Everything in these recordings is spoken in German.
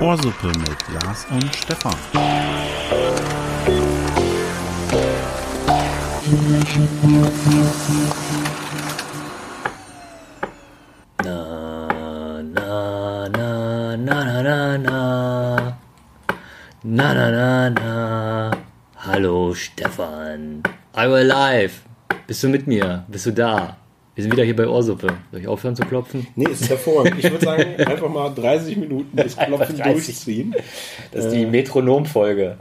Ohrsuppe mit Lars und Stefan. Na, na, na, na, na, na, na. Na, na, na, na. Hallo, Stefan. I'm alive. Bist du mit mir? Bist du da? Wir sind wieder hier bei Ohrsuppe. Soll ich aufhören zu klopfen? Nee, ist hervorragend. Ich würde sagen, einfach mal 30 Minuten das Klopfen 30. durchziehen. Das ist die Metronom-Folge.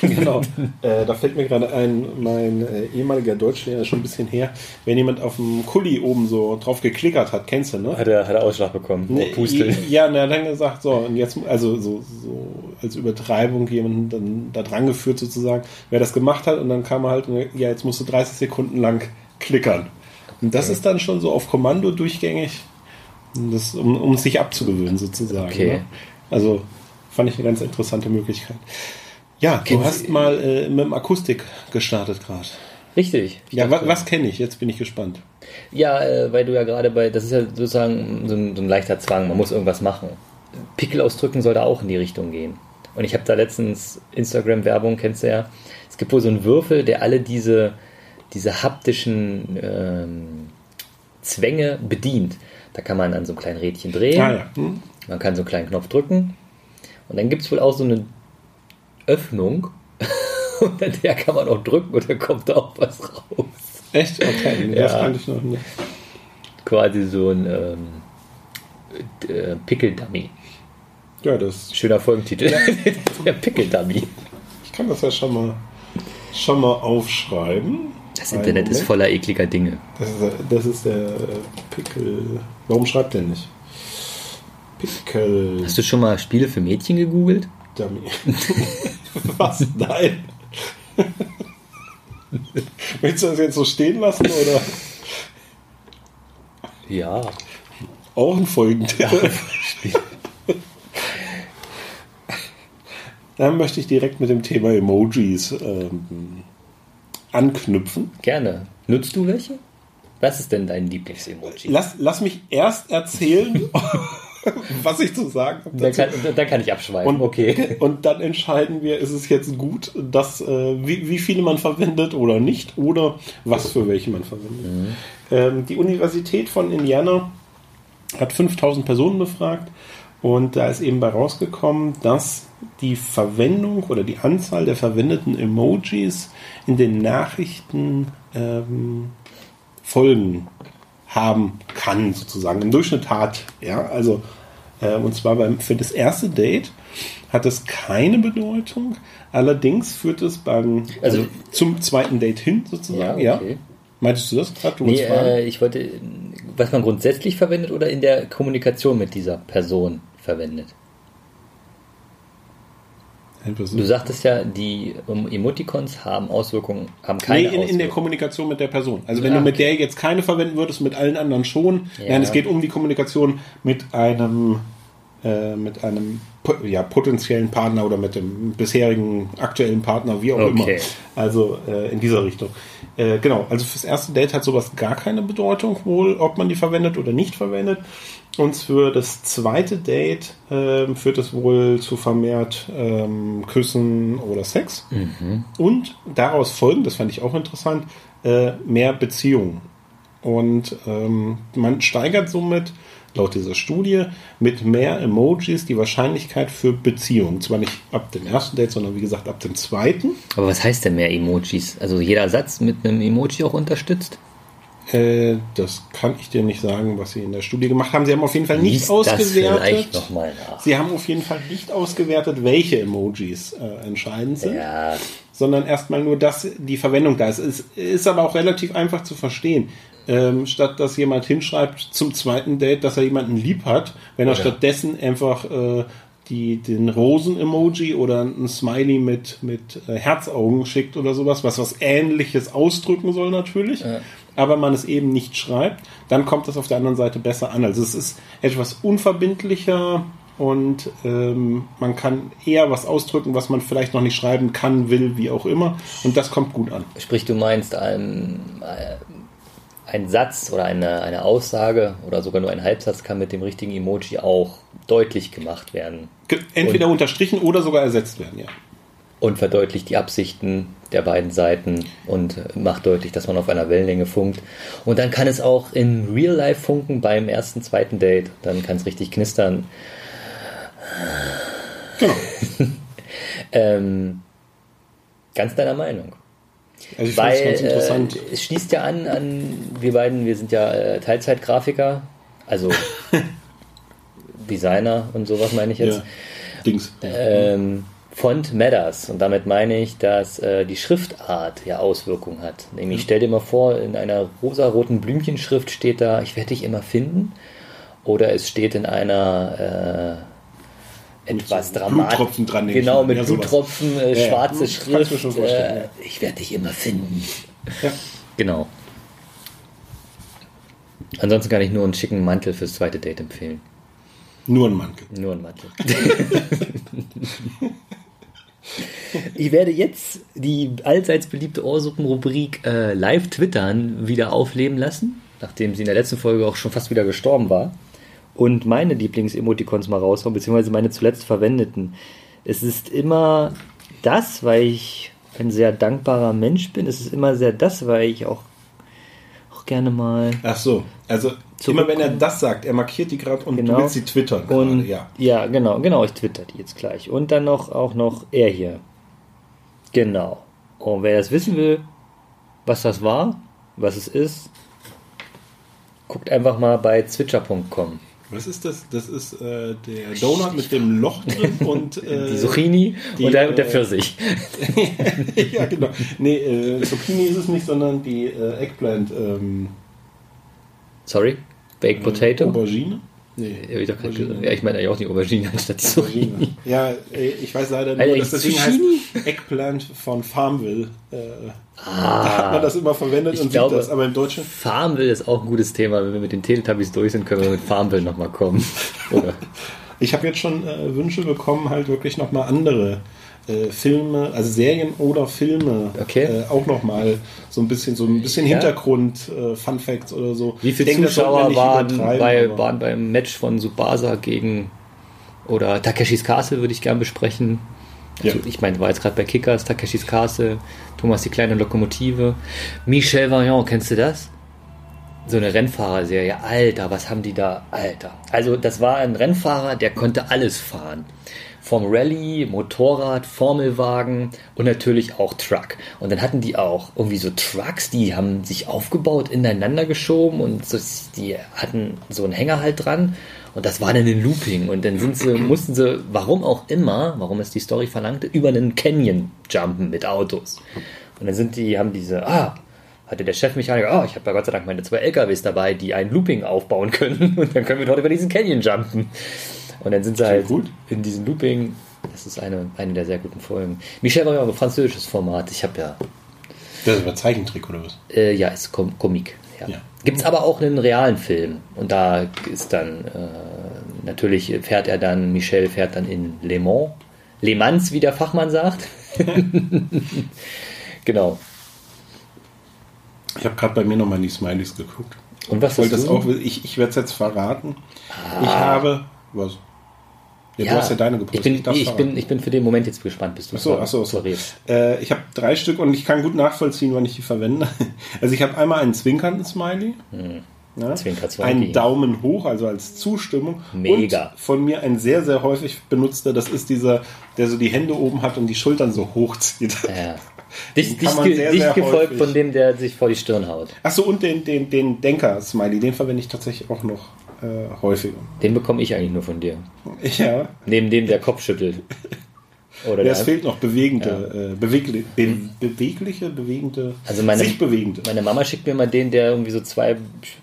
Genau. Äh, da fällt mir gerade ein, mein äh, ehemaliger Deutschlehrer, schon ein bisschen her, wenn jemand auf dem Kuli oben so drauf geklickert hat, kennst du, ne? Hat er, hat er Ausschlag bekommen? Nee, Pusteln. Ja, na, dann gesagt, so, und jetzt, also so, so als Übertreibung jemanden dann da dran geführt sozusagen, wer das gemacht hat und dann kam er halt, ja, jetzt musst du 30 Sekunden lang klickern. Und das ist dann schon so auf Kommando durchgängig, das, um, um sich abzugewöhnen sozusagen. Okay. Ne? Also fand ich eine ganz interessante Möglichkeit. Ja, du Kennen hast mal äh, mit dem Akustik gestartet gerade. Richtig. Ja, wa was kenne ich? Jetzt bin ich gespannt. Ja, äh, weil du ja gerade bei, das ist ja sozusagen so ein, so ein leichter Zwang, man muss irgendwas machen. Pickel ausdrücken soll da auch in die Richtung gehen. Und ich habe da letztens Instagram-Werbung, kennst du ja. Es gibt wohl so einen Würfel, der alle diese, diese haptischen ähm, Zwänge bedient. Da kann man an so einem kleinen Rädchen drehen, Ah ja. Hm? man kann so einen kleinen Knopf drücken und dann gibt es wohl auch so eine Öffnung und an der kann man auch drücken und dann kommt da auch was raus. Echt? Okay, nee, das Ja. kannte ich noch nicht. quasi so ein ähm, äh, Pickel-Dummy. Ja, das Schöner Folgentitel. Der Pickel-Dummy. Ich kann das ja schon mal, schon mal aufschreiben. Das Internet ist voller ekliger Dinge. Das ist, der- das ist der äh, Pickel. Warum schreibt der nicht? Pickel Hast du schon mal Spiele für Mädchen gegoogelt? Dummy. Was? Nein. Willst du das jetzt so stehen lassen oder Ja. auch ein Folgentitel? Dann möchte ich direkt mit dem Thema Emojis ähm, anknüpfen. Gerne. Nutzt du welche? Was ist denn dein Lieblings-Emoji? Lass, lass mich erst erzählen, was ich zu sagen habe. Dann kann, dann kann ich abschweifen. Und, okay. und dann entscheiden wir, ist es jetzt gut, dass, äh, wie, wie viele man verwendet oder nicht, oder was für welche man verwendet. Ähm, die Universität von Indiana hat 5000 Personen befragt und da ist eben bei rausgekommen, dass die Verwendung oder die Anzahl der verwendeten Emojis in den Nachrichten ähm, Folgen haben kann, sozusagen. Im Durchschnitt hat, ja, also äh, und zwar beim, für das erste Date hat es keine Bedeutung, allerdings führt es beim, also, Also- zum zweiten Date hin, sozusagen, ja. okay. Meintest du das gerade? Nee, äh, ich wollte, was man grundsätzlich verwendet oder in der Kommunikation mit dieser Person verwendet. Du sagtest ja, die Emoticons haben Auswirkungen, haben Nee, keine in, in der Auswirkungen. Kommunikation mit der Person. Also wenn Ja, du mit okay. der jetzt keine verwenden würdest, mit allen anderen schon. Ja. Nein, es geht um die Kommunikation mit einem, äh, mit einem ja, potenziellen Partner oder mit dem bisherigen aktuellen Partner, wie auch immer. Okay. Also äh, in dieser Richtung. Äh, genau, also fürs erste Date hat sowas gar keine Bedeutung wohl, ob man die verwendet oder nicht verwendet. Und für das zweite Date ähm, führt es wohl zu vermehrt ähm, Küssen oder Sex. Und daraus folgen, das fand ich auch interessant, äh, mehr Beziehungen. Und ähm, man steigert somit, laut dieser Studie, mit mehr Emojis die Wahrscheinlichkeit für Beziehungen. Zwar nicht ab dem ersten Date, sondern wie gesagt ab dem zweiten. Aber was heißt denn mehr Emojis? Also jeder Satz mit einem Emoji auch unterstützt? Äh, das kann ich dir nicht sagen, was sie in der Studie gemacht haben. Sie haben auf jeden Fall nicht Lies ausgewertet. Sie haben auf jeden Fall nicht ausgewertet, welche Emojis äh, entscheidend sind. Ja, sondern erstmal nur, dass die Verwendung da ist. Es ist aber auch relativ einfach zu verstehen. Ähm, statt dass jemand hinschreibt zum zweiten Date, dass er jemanden lieb hat, wenn er Ja. stattdessen einfach äh, die, den Rosen-Emoji oder ein Smiley mit, mit äh, Herzaugen schickt oder sowas, was was ähnliches ausdrücken soll natürlich, aber man es eben nicht schreibt, dann kommt das auf der anderen Seite besser an. Also es ist etwas unverbindlicher und ähm, man kann eher was ausdrücken, was man vielleicht noch nicht schreiben kann, will, wie auch immer. Und das kommt gut an. sprich, du meinst, ähm, äh, ein Satz oder eine, eine Aussage oder sogar nur ein Halbsatz kann mit dem richtigen Emoji auch deutlich gemacht werden Entweder unterstrichen oder sogar ersetzt werden, ja. und verdeutlicht die Absichten der beiden Seiten und macht deutlich, dass man auf einer Wellenlänge funkt. Und dann kann es auch in Real Life funken beim ersten, zweiten Date. Dann kann es richtig knistern. Genau. Ähm, ganz deiner Meinung. Also ich Weil es ganz interessant. Äh, es schließt ja an, an wir beiden, wir sind ja äh, Teilzeitgrafiker, also Designer und sowas meine ich jetzt. ja. Dings. Ähm, Font matters und damit meine ich, dass äh, die Schriftart ja Auswirkungen hat. Nämlich stell dir mal vor, in einer rosaroten Blümchenschrift steht da, ich werde dich immer finden. Oder es steht in einer äh, etwas dramatisch. Bluttropfen dran, ich Genau, mit Ja. Bluttropfen, äh, Ja, ja. schwarze du mir Schrift. vorstellen, äh, ja. Ich werde dich immer finden. Ja. Genau. Ansonsten kann ich nur einen schicken Mantel fürs zweite Date empfehlen. Nur ein Mantel. Nur ein Mantel. ich werde jetzt die allseits beliebte Ohrsuppenrubrik äh, live twittern wieder aufleben lassen, nachdem sie in der letzten Folge auch schon fast wieder gestorben war. Und meine Lieblings-Emoticons mal raushauen, beziehungsweise meine zuletzt verwendeten. Es ist immer das, weil ich ein sehr dankbarer Mensch bin. Es ist immer sehr das, weil ich auch, auch gerne mal Ach so. Also immer wenn er das sagt, er markiert die gerade und Genau. du willst sie twittern. Und ja. ja. genau, genau, ich twitter die jetzt gleich. Und dann noch auch noch er hier. Genau. Und wer das wissen will, was das war, was es ist, guckt einfach mal bei zwitscher.com. Was ist das? Das ist äh, der Donut mit dem Loch drin und äh, Die Zucchini die, und, der, und der äh, Pfirsich. ja, genau. Nee, äh, Zucchini ist es nicht, sondern die äh, Eggplant. Ähm, Sorry? Baked Potato? Aubergine? Nee. Ja, ich, doch gesagt. ja, ich meine eigentlich auch die Aubergine anstatt die Aubergine. Ja, äh, ich weiß leider nur, Alter, dass das Ding Zucchini? heißt Eggplant von Farmville. Äh, Da hat man das immer verwendet Ah. Ich und glaube- sieht das, aber im Deutschen. Farmville ist auch ein gutes Thema. Wenn wir mit den Teletubbies durch sind, können wir mit Farmville nochmal kommen. Ich habe jetzt schon äh, Wünsche bekommen, halt wirklich nochmal andere äh, Filme, also Serien oder Filme, Okay. äh, auch nochmal so ein bisschen, so ein bisschen Ja. Hintergrund, äh, Fun Facts oder so. Wie viele denke, Zuschauer waren, bei, waren beim Match von Subasa gegen oder Takeshis Castle würde ich gern besprechen. Ja. Also, Ich meine, war jetzt gerade bei Kickers, Takeshis Castle, Thomas die kleine Lokomotive. Michel Vaillant, kennst du das? So eine Rennfahrerserie. Alter, was haben die da? Alter. Also, das war ein Rennfahrer, der konnte alles fahren. Vom Rallye, Motorrad, Formelwagen und natürlich auch Truck. Und dann hatten die auch irgendwie so Trucks, die haben sich aufgebaut, ineinander geschoben und so, die hatten so einen Hänger halt dran. Und das war dann ein Looping. Und dann sind sie, mussten sie, warum auch immer, warum es die Story verlangte, über einen Canyon jumpen mit Autos. Und dann sind die, haben diese, ah, hatte der Chefmechaniker, oh, ich habe ja Gott sei Dank meine zwei LKWs dabei, die ein Looping aufbauen können. Und dann können wir dort über diesen Canyon jumpen. Und dann sind sie halt gut. in diesem Looping. Das ist eine, eine der sehr guten Folgen. Michel war ja auch ein französisches Format. Ich habe ja Das ist aber Zeichentrick oder was? äh, ja, ist Com Komik. Ja. Ja. Gibt es aber auch einen realen Film. Und da ist dann, äh, natürlich fährt er dann, Michel fährt dann in Le Mans. Le Mans, wie der Fachmann sagt. genau. Ich habe gerade bei mir nochmal in die Smileys geguckt. Und was Ich wollte hast das auch, ich, ich werde es jetzt verraten. Ich habe, was? Ja, du hast ja deine gepostet. ich bin, ich, verraten. bin, ich bin für den Moment jetzt gespannt, bis du Ach so, ach so, ach so. verrätst. Äh, ich habe drei Stück und ich kann gut nachvollziehen, wann ich die verwende. Also ich habe einmal einen zwinkernden Smiley. Ja, Zwinker, Zwinki. einen Daumen hoch, also als Zustimmung. Mega. Und von mir ein sehr, sehr häufig benutzter, das ist dieser, der so die Hände oben hat und die Schultern so hochzieht. Ja. Dicht, ge sehr, dicht sehr gefolgt häufig- von dem, der sich vor die Stirn haut. Achso, und den, den, den Denker-Smiley, den verwende ich tatsächlich auch noch äh, häufiger. Den bekomme ich eigentlich nur von dir. Ja, Neben dem, der Kopf schüttelt. Oder ja der, es fehlt noch bewegende, äh, bewegli be bewegliche, bewegende, Also meine- sich bewegende. Meine Mama schickt mir mal den, der irgendwie so zwei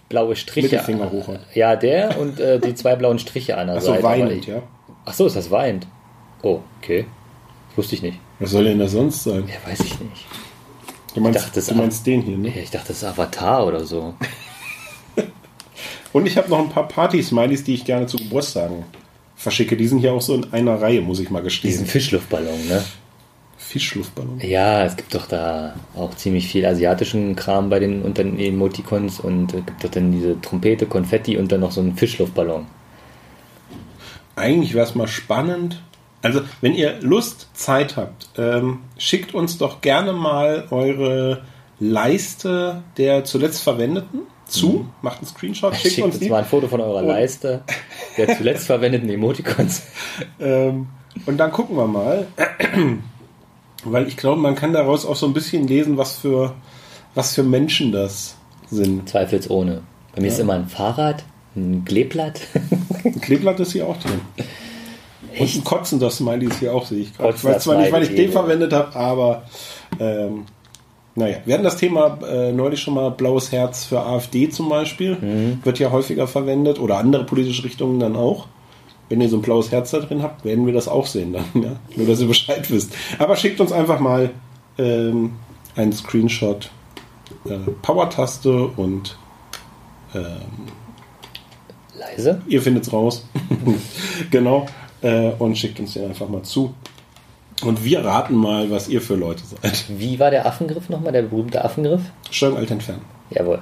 blaue Striche. Mittelfinger hoch hat. Ja, der und äh, die zwei blauen Striche an der Achso, Seite. Aber weinend, ich- ja. Ach so, ist das weint. Oh, okay. Wusste ich nicht. Was soll denn das sonst sein? Ja, weiß ich nicht. Du meinst, dachte, du meinst den hier, ne? Ja, Ich dachte, das ist Avatar oder so. Und ich habe noch ein paar Party-Smileys, die ich gerne zu Geburtstagen verschicke. Die sind hier auch so in einer Reihe, muss ich mal Diesen gestehen. Fischluftballon, ne? Fischluftballon. Ja, es gibt doch da auch ziemlich viel asiatischen Kram bei den unter den Emoticons und es gibt doch dann diese Trompete, Konfetti und dann noch so einen Fischluftballon. Eigentlich wäre es mal spannend. Also, wenn ihr Lust, Zeit habt, ähm, schickt uns doch gerne mal eure Leiste der zuletzt verwendeten zu. Macht einen Screenshot, schickt Schickt uns uns mal ein Foto von eurer Und- Leiste der zuletzt verwendeten Emoticons. Ähm, und dann gucken wir mal. Weil ich glaube, man kann daraus auch so ein bisschen lesen, was für, was für Menschen das sind. Zweifelsohne. Bei mir ist Ja. immer ein Fahrrad, ein Kleeblatt. Ein Kleeblatt ist hier auch drin. Und ein kotzender Smiley ist hier auch, sehe ich gerade. Ich weiß zwar nicht, weil ich den verwendet habe, aber ähm, naja. Wir hatten das Thema äh, neulich schon mal blaues Herz für AfD zum Beispiel. Mhm. Wird ja häufiger verwendet oder andere politische Richtungen dann auch. Wenn ihr so ein blaues Herz da drin habt, werden wir das auch sehen dann. Ja? Nur, dass ihr Bescheid wisst. Aber schickt uns einfach mal ähm, einen Screenshot. Äh, Power-Taste und ähm, Leise. ihr findet's raus. genau. Äh, und schickt uns den einfach mal zu. Und wir raten mal, was ihr für Leute seid. Wie war der Affengriff nochmal, der berühmte Affengriff? Steuerung alt entfernen. Jawohl.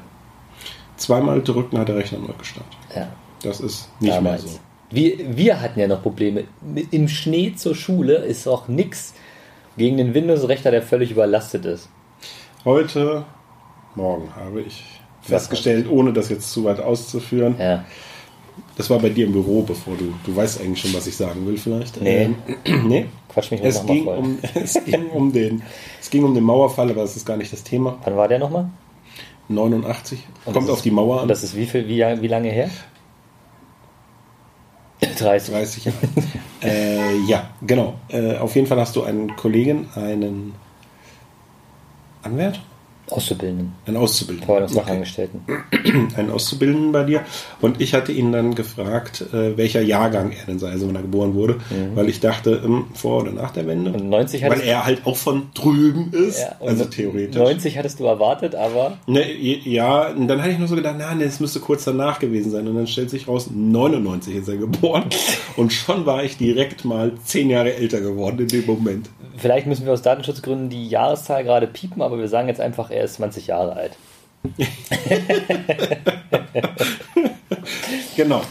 Zweimal drücken hat der Rechner neu gestartet. Ja. Das ist nicht Damals. mehr so. Wir, wir hatten ja noch Probleme. Im Schnee zur Schule ist auch nix gegen den Windows-Rechner, der völlig überlastet ist. Heute, morgen habe ich festgestellt, ohne das jetzt zu weit auszuführen, Ja. Das war bei dir im Büro, bevor du, du weißt eigentlich schon, was ich sagen will vielleicht. Nee. Ähm, nee. Quatsch mich Es mal ging, voll. um, es, ging um den, es ging um den Mauerfall, aber das ist gar nicht das Thema. Wann war der nochmal? 89. Und Kommt auf die Mauer Und an. das ist wie, viel, wie, wie lange her? 30. 30 Jahre. äh, ja, genau. Äh, auf jeden Fall hast du einen Kollegen, einen Anwärter? Auszubildenden. Einen Auszubildenden. Verwaltungsfachangestellten. Einen Auszubildenden bei dir. Und ich hatte ihn dann gefragt, äh, welcher Jahrgang er denn sei, also wenn er geboren wurde. Weil ich dachte, ähm, vor oder nach der Wende. Mhm. Und 90 weil er halt auch von drüben ist. ja, also theoretisch. 90 hattest du erwartet, aber Ne, ja, und dann hatte ich noch so gedacht, na, nee, es müsste kurz danach gewesen sein. Und dann stellt sich raus, 99 ist er geboren. Und schon war ich direkt mal zehn Jahre älter geworden in dem Moment. Vielleicht müssen wir aus Datenschutzgründen die Jahreszahl gerade piepen, aber wir sagen jetzt einfach, er ist 20 Jahre alt. Genau.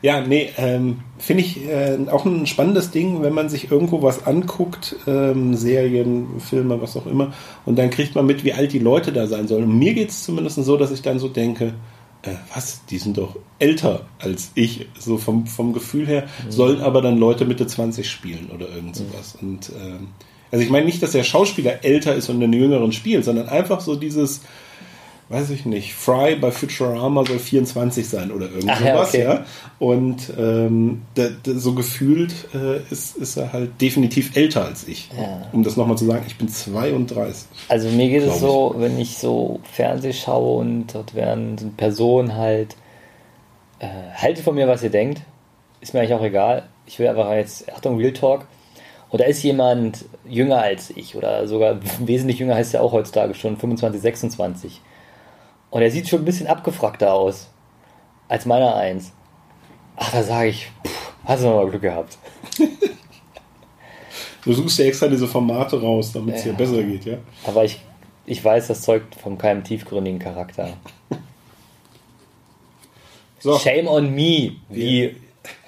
Ja, nee, ähm, finde ich äh, auch ein spannendes Ding, wenn man sich irgendwo was anguckt, ähm, Serien, Filme, was auch immer, und dann kriegt man mit, wie alt die Leute da sein sollen. Und mir geht es zumindest so, dass ich dann so denke, äh, was, die sind doch älter als ich, so vom, vom Gefühl her, sollen aber dann Leute Mitte 20 spielen oder irgend sowas. Und ähm, also ich meine nicht, dass der Schauspieler älter ist und den Jüngeren spielt, sondern einfach so dieses, weiß ich nicht, Fry bei Futurama soll 24 sein oder irgend Ach ja, sowas, okay. ja. Und ähm, da, da, so gefühlt äh, ist, ist er halt definitiv älter als ich. Ja. Um das nochmal zu sagen, ich bin 32. Also mir geht es Glaub ich. so, wenn ich so Fernseh schaue und dort werden so Personen halt, äh, haltet von mir, was ihr denkt, ist mir eigentlich auch egal. Ich will einfach jetzt, Achtung, Real Talk. Und da ist jemand jünger als ich oder sogar wesentlich jünger heißt ja auch heutzutage schon 25, 26. Und er sieht schon ein bisschen abgefragter aus als meiner eins. Ach, da sage ich, pff, hast du noch mal Glück gehabt. Du suchst ja extra diese Formate raus, damit es Ja. dir besser geht, ja? Aber ich, ich weiß, das zeugt von keinem tiefgründigen Charakter. So, Shame on me, wie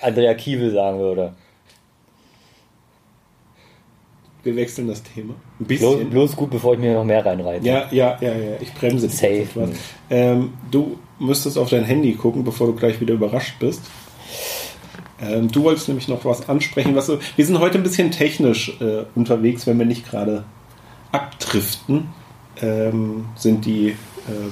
Andrea Kiewel sagen würde. Wir wechseln das Thema. Ein Bloß, bisschen. bloß gut, bevor ich mir noch mehr reinreite. Ja, ja, ja, ja, ich bremse dich Safe. Ähm, du müsstest auf dein Handy gucken, bevor du gleich wieder überrascht bist. Ähm, du wolltest nämlich noch was ansprechen. Was so, wir sind heute ein bisschen technisch äh, unterwegs, wenn wir nicht gerade abdriften. Ähm, sind die äh,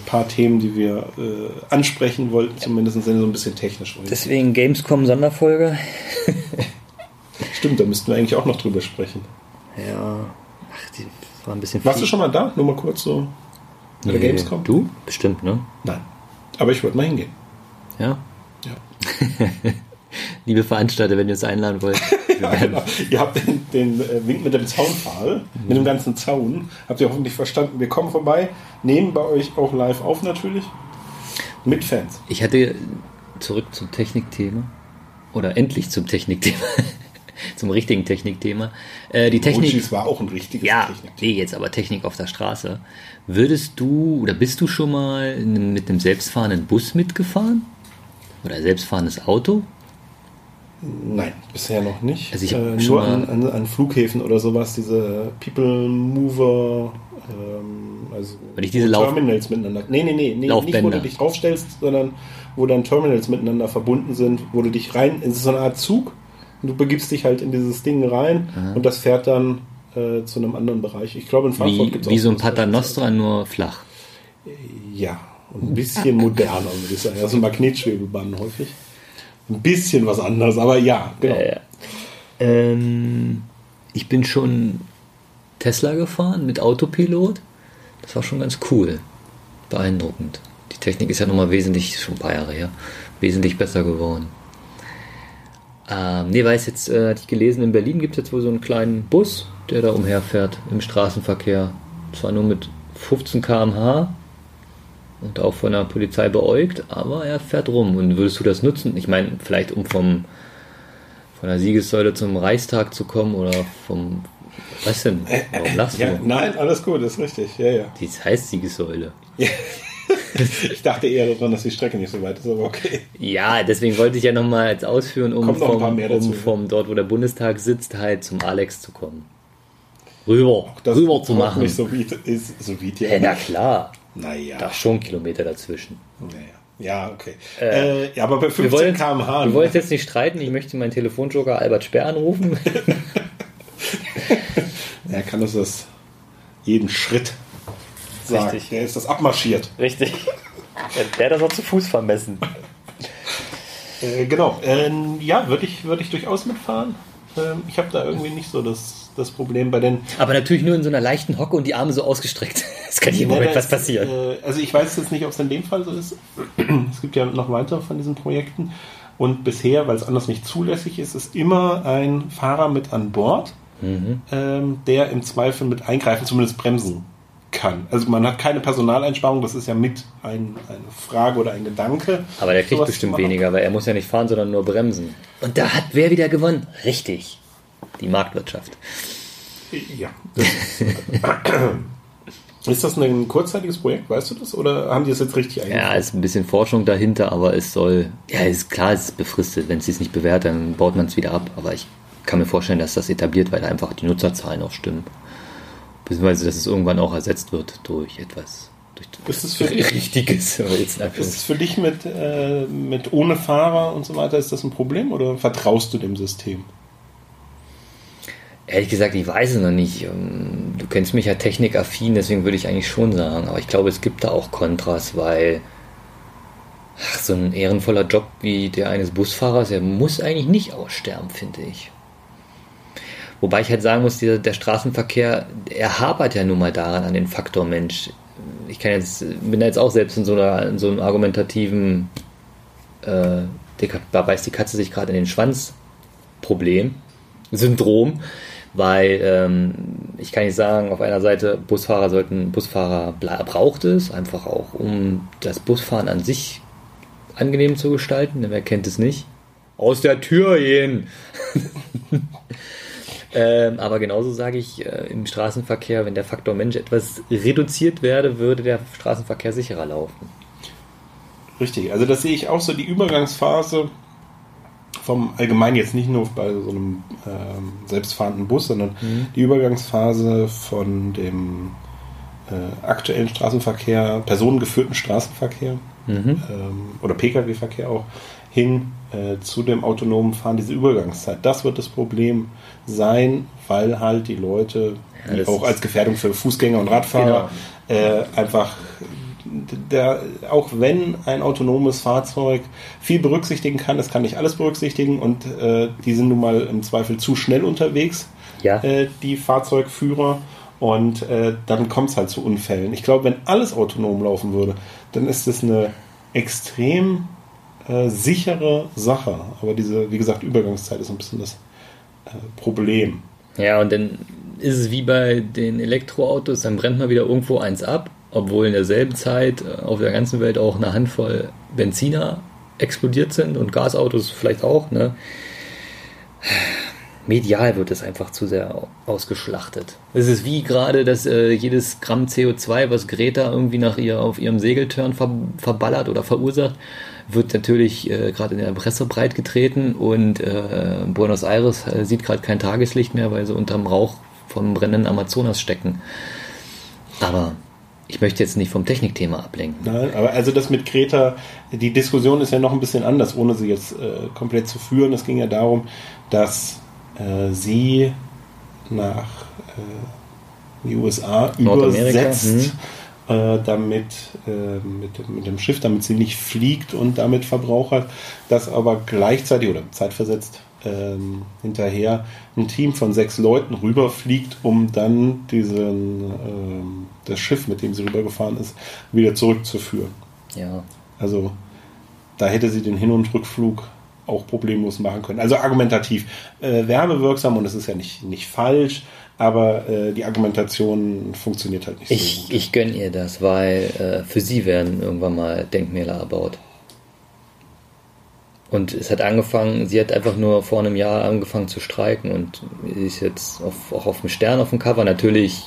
paar Themen, die wir äh, ansprechen wollten, zumindest sind so ein bisschen technisch. Deswegen Gamescom Sonderfolge. Stimmt, da müssten wir eigentlich auch noch drüber sprechen. Ja, ach, die war ein bisschen Warst du schon mal da? Nur mal kurz so. Bei der Nee, Gamescom? Du? Bestimmt, ne? Nein. Aber ich wollte mal hingehen. Ja. Ja. Liebe Veranstalter, wenn ihr uns einladen wollt. Werden, Genau. Ihr habt den, den äh, Wink mit dem Zaunpfahl, mit dem ganzen Zaun, habt ihr hoffentlich verstanden. Wir kommen vorbei, nehmen bei euch auch live auf natürlich. Mit Fans. ich hatte zurück zum Technikthema. Oder endlich zum Technikthema. zum richtigen Technikthema. Äh, die Technik. Emojis war auch ein richtiges Ja, Technik. nee, jetzt aber Technik auf der Straße. Würdest du oder bist du schon mal mit einem selbstfahrenden Bus mitgefahren? Oder selbstfahrendes Auto? Nein, bisher noch nicht. Also ich äh, schon nur mal- an, an, an Flughäfen oder sowas, diese People Mover, ähm, also Wenn ich diese Lauf- Terminals miteinander. Nee, nee, nee, nee nicht wo du dich draufstellst, sondern wo dann Terminals miteinander verbunden sind, wo du dich rein, es ist so eine Art Zug und du begibst dich halt in dieses Ding rein und das fährt dann äh, zu einem anderen Bereich. Ich glaube in Frankfurt Wie, gibt es wie so ein Paternostra, nur flach. Ja, und ein bisschen moderner, würde ich sagen. Also Magnetschwebebahnen häufig. Ein bisschen was anderes, aber ja, genau. Ja, ja. Ähm, ich bin schon Tesla gefahren mit Autopilot. Das war schon ganz cool. Beeindruckend. Die Technik ist ja nochmal wesentlich, schon ein paar Jahre her, wesentlich besser geworden. Ähm, nee, weiß jetzt, äh, hatte ich gelesen, in Berlin gibt es jetzt wohl so einen kleinen Bus, der da umherfährt im Straßenverkehr. Zwar nur mit 15 km/h und auch von der Polizei beäugt, aber er fährt rum. Und würdest du das nutzen? Ich meine, vielleicht um vom von der Siegessäule zum Reichstag zu kommen oder vom. Was denn? Warum lachst Ja, du? nein, alles gut, ist richtig. Ja, ja. Das heißt Siegessäule. Ich dachte eher daran, dass die Strecke nicht so weit ist, aber okay. Ja, deswegen wollte ich ja nochmal jetzt ausführen, um vom, um ja. vom dort, wo der Bundestag sitzt, halt zum Alex zu kommen. Rüber, Das rüber zu machen. Nicht so wie ist, so wie Hey, na klar, Naja. da schon Kilometer dazwischen. naja. Ja, okay. Äh, ja, aber bei Wir 15 wollen, km/h. wir wollen jetzt nicht streiten. Ich möchte meinen Telefonjoker Albert Speer anrufen. Er kann uns das jeden Schritt sagen. Richtig. Der ist das abmarschiert. Richtig. Der hat das auch zu Fuß vermessen. Äh, genau. Ähm, ja, würde ich, würde ich durchaus mitfahren. Ähm, ich habe da irgendwie nicht so das, das Problem bei den. Aber natürlich nur in so einer leichten Hocke und die Arme so ausgestreckt. Es kann jeden Ja, Moment was passieren. Äh, also ich weiß jetzt nicht, ob es in dem Fall so ist. es gibt ja noch weitere von diesen Projekten. Und bisher, weil es anders nicht zulässig ist, ist immer ein Fahrer mit an Bord, Mhm. ähm, der im Zweifel mit eingreifen, zumindest bremsen kann. Also man hat keine Personaleinsparung, das ist ja mit ein, eine Frage oder ein Gedanke. Aber der kriegt sowas bestimmt weniger, weil er muss ja nicht fahren, sondern nur bremsen. Und da hat wer wieder gewonnen? Richtig. Die Marktwirtschaft. Ja. ist das ein kurzzeitiges Projekt, weißt du das? Oder haben die das jetzt richtig eingeführt? Ja, ist ein bisschen Forschung dahinter, aber es soll. Ja, ist klar, es ist befristet. Wenn es sich nicht bewährt, dann baut man es wieder ab. Aber ich kann mir vorstellen, dass das etabliert, weil da einfach die Nutzerzahlen auch stimmen. Beziehungsweise, dass es irgendwann auch ersetzt wird durch etwas. Durch Ist es für Richtiges. jetzt in Ist es für dich mit, äh, mit ohne Fahrer und so weiter, ist das ein Problem oder vertraust du dem System? Ehrlich gesagt, ich weiß es noch nicht. Ähm, Du kennst mich ja technikaffin, deswegen würde ich eigentlich schon sagen. Aber ich glaube, es gibt da auch Kontras, weil ach, so ein ehrenvoller Job wie der eines Busfahrers, der muss eigentlich nicht aussterben, finde ich. Wobei ich halt sagen muss, dieser, der Straßenverkehr, er hapert ja nun mal daran an den Faktor Mensch. Ich kann jetzt, bin da jetzt auch selbst in so, einer, in so einem argumentativen, äh, da beißt die Katze sich gerade in den Schwanz Problem, Syndrom, weil ähm, ich kann nicht sagen, auf einer Seite Busfahrer sollten, Busfahrer braucht es, einfach auch um das Busfahren an sich angenehm zu gestalten, denn wer kennt es nicht? Aus der Tür gehen! ähm, aber genauso sage ich, äh, im Straßenverkehr, wenn der Faktor Mensch etwas reduziert werde, würde der Straßenverkehr sicherer laufen. Richtig, also das sehe ich auch so, die Übergangsphase vom allgemein jetzt nicht nur bei so einem ähm, selbstfahrenden Bus, sondern die Übergangsphase von dem äh, aktuellen Straßenverkehr, personengeführten Straßenverkehr ähm, oder Pkw-Verkehr auch hin äh, zu dem autonomen Fahren, diese Übergangszeit. Das wird das Problem sein, weil halt die Leute, Ja, das auch als Gefährdung für Fußgänger und Radfahrer äh, einfach der, auch wenn ein autonomes Fahrzeug viel berücksichtigen kann, es kann nicht alles berücksichtigen und äh, die sind nun mal im Zweifel zu schnell unterwegs, Ja. äh, die Fahrzeugführer. Und äh, dann kommt es halt zu Unfällen. Ich glaube, wenn alles autonom laufen würde, dann ist es eine extrem äh, sichere Sache. Aber diese, wie gesagt, Übergangszeit ist ein bisschen das äh, Problem. Ja, und dann ist es wie bei den Elektroautos, dann brennt mal wieder irgendwo eins ab, obwohl in derselben Zeit äh, auf der ganzen Welt auch eine Handvoll Benziner explodiert sind und Gasautos vielleicht auch. Ne? medial wird es einfach zu sehr ausgeschlachtet. Es ist wie gerade, dass äh, jedes Gramm CO2, was Greta irgendwie nach ihr auf ihrem Segeltörn ver verballert oder verursacht, wird natürlich äh, gerade in der Presse breit getreten und äh, Buenos Aires äh, sieht gerade kein Tageslicht mehr, weil sie unterm Rauch vom brennenden Amazonas stecken. Aber ich möchte jetzt nicht vom Technikthema ablenken. Nein, aber also das mit Greta, die Diskussion ist ja noch ein bisschen anders, ohne sie jetzt äh, komplett zu führen. Es ging ja darum, dass äh, sie nach äh, die USA übersetzt, hm. Äh, damit äh, mit, mit dem Schiff, damit sie nicht fliegt und damit verbraucht, das aber gleichzeitig oder zeitversetzt ähm, hinterher ein Team von sechs Leuten rüberfliegt, um dann diesen, ähm, das Schiff, mit dem sie rübergefahren ist, wieder zurückzuführen. Ja. Also da hätte sie den Hin- und Rückflug auch problemlos machen können. Also argumentativ äh, werbewirksam und es ist ja nicht, nicht falsch, aber äh, die Argumentation funktioniert halt nicht ich, so gut. Ich gönne ihr das, weil äh, für sie werden irgendwann mal Denkmäler erbaut. Und es hat angefangen, sie hat einfach nur vor einem Jahr angefangen zu streiken und sie ist jetzt auf, auch auf dem Stern auf dem Cover, natürlich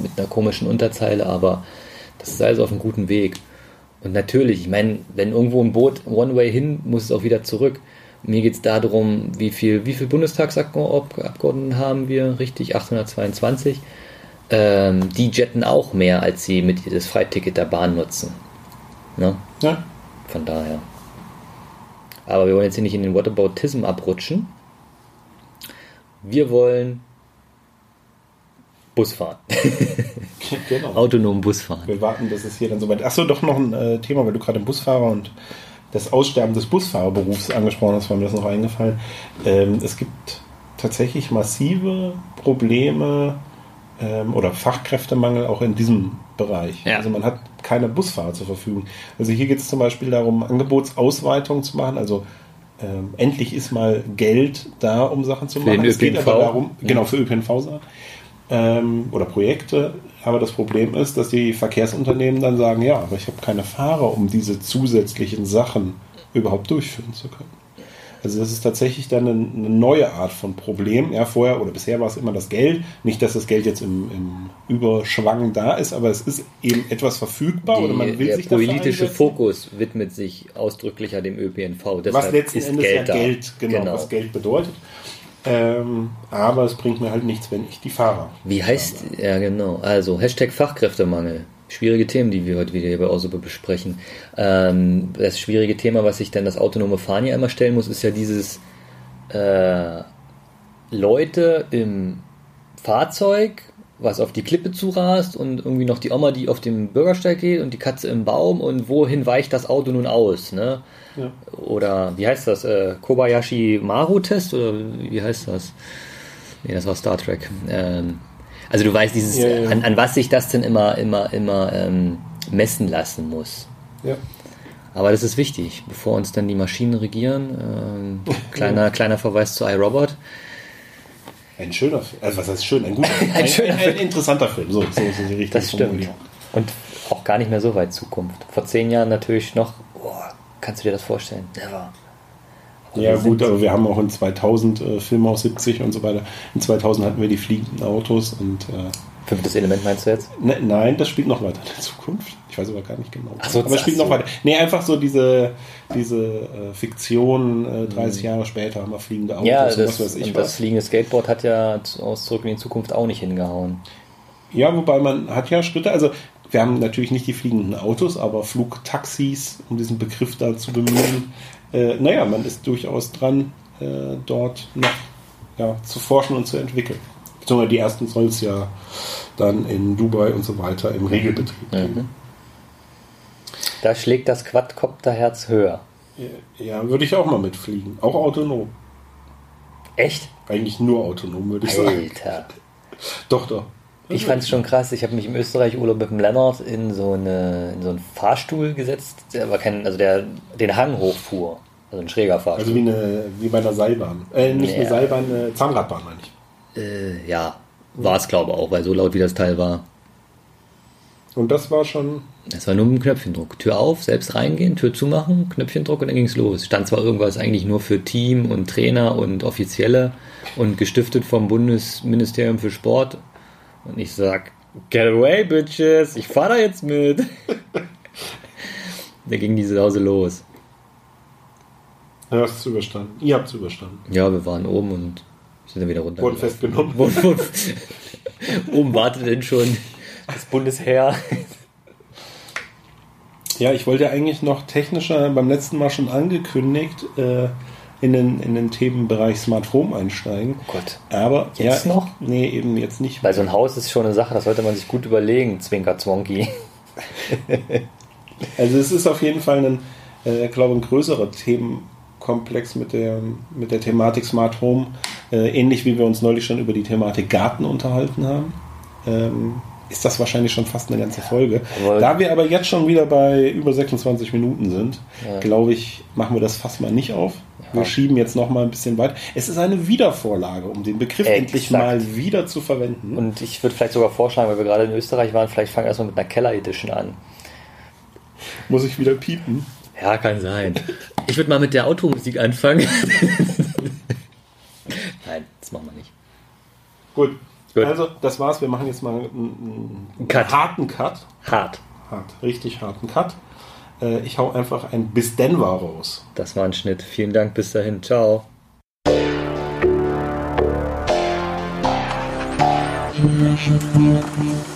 mit einer komischen Unterzeile, aber das ist alles auf einem guten Weg. Und natürlich, ich meine, wenn irgendwo ein Boot One-Way hin, muss es auch wieder zurück. Mir geht es darum, wie viel, wie viel Bundestagsabgeordneten haben wir? Richtig, 822. Ähm, die jetten auch mehr, als sie mit das Freiticket der Bahn nutzen. Ne? Ja. Von daher. Aber wir wollen jetzt hier nicht in den Whataboutism abrutschen. Wir wollen Bus fahren. genau. Autonom Bus fahren. Wir warten, dass es hier dann soweit. Achso, doch noch ein äh, Thema, weil du gerade Busfahrer und das Aussterben des Busfahrerberufs angesprochen hast, war mir das noch eingefallen. Ähm, es gibt tatsächlich massive Probleme ähm, oder Fachkräftemangel auch in diesem Bereich. Ja. Also man hat keine Busfahrer zur Verfügung. Also hier geht es zum Beispiel darum, Angebotsausweitung zu machen. Also ähm, endlich ist mal Geld da, um Sachen zu Für machen. den es geht aber darum, Ja. genau für ÖPNV ähm, oder Projekte. Aber das Problem ist, dass die Verkehrsunternehmen dann sagen, ja, aber ich habe keine Fahrer, um diese zusätzlichen Sachen überhaupt durchführen zu können. Also das ist tatsächlich dann eine, neue Art von Problem. Ja, vorher oder bisher war es immer das Geld. Nicht, dass das Geld jetzt im, im Überschwang da ist, aber es ist eben etwas verfügbar oder man Die, will der sich dafür politische. Fokus widmet sich ausdrücklicher dem ÖPNV. was Deshalb letzten ist Endes Geld ja. Geld, genau, was Geld bedeutet. Ähm, aber es bringt mir halt nichts, wenn ich die Fahrer. Wie heißt, ja genau, also Hashtag Fachkräftemangel. Schwierige Themen, die wir heute wieder hier bei Ausuppe besprechen. Ähm, das schwierige Thema, was sich dann das autonome Fahren ja immer stellen muss, ist ja dieses äh, Leute im Fahrzeug, was auf die Klippe zurast und irgendwie noch die Oma, die auf dem Bürgersteig geht und die Katze im Baum und wohin weicht das Auto nun aus, ne? Ja. Oder wie heißt das? Äh, Kobayashi Maru-Test? Oder wie heißt das? Nee, das war Star Trek. Ähm, also du weißt, dieses, Ja, ja. An, an was sich das denn immer, immer, immer ähm, messen lassen muss. Ja. Aber das ist wichtig, bevor uns dann die Maschinen regieren. Ähm, kleiner, kleiner Verweis zu iRobot. Ein schöner Film. Also was heißt schön? Ein guter ein, Ein schöner ein, ein interessanter Film. So, so ist die richtige Das stimmt. Und auch gar nicht mehr so weit Zukunft. Vor zehn Jahren natürlich noch, boah, kannst du dir das vorstellen? Never. Aber Ja gut, aber wir haben auch in 2000 äh, Filme aus 70 und so weiter. In 2000 hatten wir die fliegenden Autos und äh, Fünftes Element meinst du jetzt? ne, nein, das spielt noch weiter in der Zukunft. Ich weiß aber gar nicht genau. Ach so, aber es spielt ach noch so. weiter. Nee, einfach so diese, diese äh, Fiktion, äh, 30 Jahre später haben wir fliegende Autos Mhm. Ja, und das, was weiß ich und das was. fliegende Skateboard hat ja aus Zurück in die Zukunft auch nicht hingehauen. Ja, wobei man hat ja Schritte, also wir haben natürlich nicht die fliegenden Autos, aber Flugtaxis, um diesen Begriff da zu bemühen. Äh, naja, man ist durchaus dran, äh, dort noch ja, zu forschen und zu entwickeln. Beziehungsweise die ersten soll es ja dann in Dubai und so weiter im Regelbetrieb geben. Mhm. Da schlägt das Quadcopterherz höher. Ja, würde ich auch mal mitfliegen. Auch autonom. Echt? Eigentlich nur autonom, würde ich sagen. Alter. Doch, doch. Ich fand es schon krass. Ich habe mich im Österreich-Urlaub mit dem Lennart in so, eine, in so einen Fahrstuhl gesetzt, der aber kein, also der den Hang hochfuhr. Also ein schräger Fahrstuhl. Also wie, eine, wie bei einer Seilbahn. Äh, nicht eine Ja. Seilbahn, eine Zahnradbahn, meine ich. Äh, ja, war es glaube ich auch, weil so laut wie das Teil war. Und das war schon. Das war nur mit dem Knöpfchendruck. Tür auf, selbst reingehen, Tür zumachen, Knöpfchendruck und dann ging es los. Stand zwar irgendwas eigentlich nur für Team und Trainer und Offizielle und gestiftet vom Bundesministerium für Sport. Und ich sag, get away, bitches, ich fahr da jetzt mit. da ging diese Hause los. Du hast es überstanden. Ihr habt es überstanden. Ja, wir waren oben und sind dann wieder runter. Wurden festgenommen. Oben wartet denn schon das Bundesheer. Ja, ich wollte eigentlich noch technischer beim letzten Mal schon angekündigt äh, in, den, in den Themenbereich Smart Home einsteigen. Oh Gott. Aber Jetzt ja, noch? Nee, eben jetzt nicht. Weil so ein Haus ist schon eine Sache, das sollte man sich gut überlegen, Zwinker Zwonki. Also es ist auf jeden Fall ein, äh, ich glaube, ein größerer Themenkomplex mit der, mit der Thematik Smart Home, ähnlich wie wir uns neulich schon über die Thematik Garten unterhalten haben. Ähm, ist das wahrscheinlich schon fast eine ganze Folge. Aber- da wir aber jetzt schon wieder bei über 26 Minuten sind, glaube ich, machen wir das fast mal nicht auf. Wir schieben jetzt noch mal ein bisschen weit. Es ist eine Wiedervorlage, um den Begriff Exakt. endlich mal wieder zu verwenden. Und ich würde vielleicht sogar vorschlagen, weil wir gerade in Österreich waren, vielleicht fangen wir erstmal mit einer Keller Edition an. Muss ich wieder piepen? Ja, kann sein. Ich würde mal mit der Automusik anfangen. Das machen wir nicht. Gut. Gut. Also, das war's. Wir machen jetzt mal einen, einen Cut. harten Cut. Hart. Hart, richtig harten Cut. Äh, ich hau einfach ein Bis Denver raus. Das war ein Schnitt. Vielen Dank, bis dahin. Ciao. Thank you.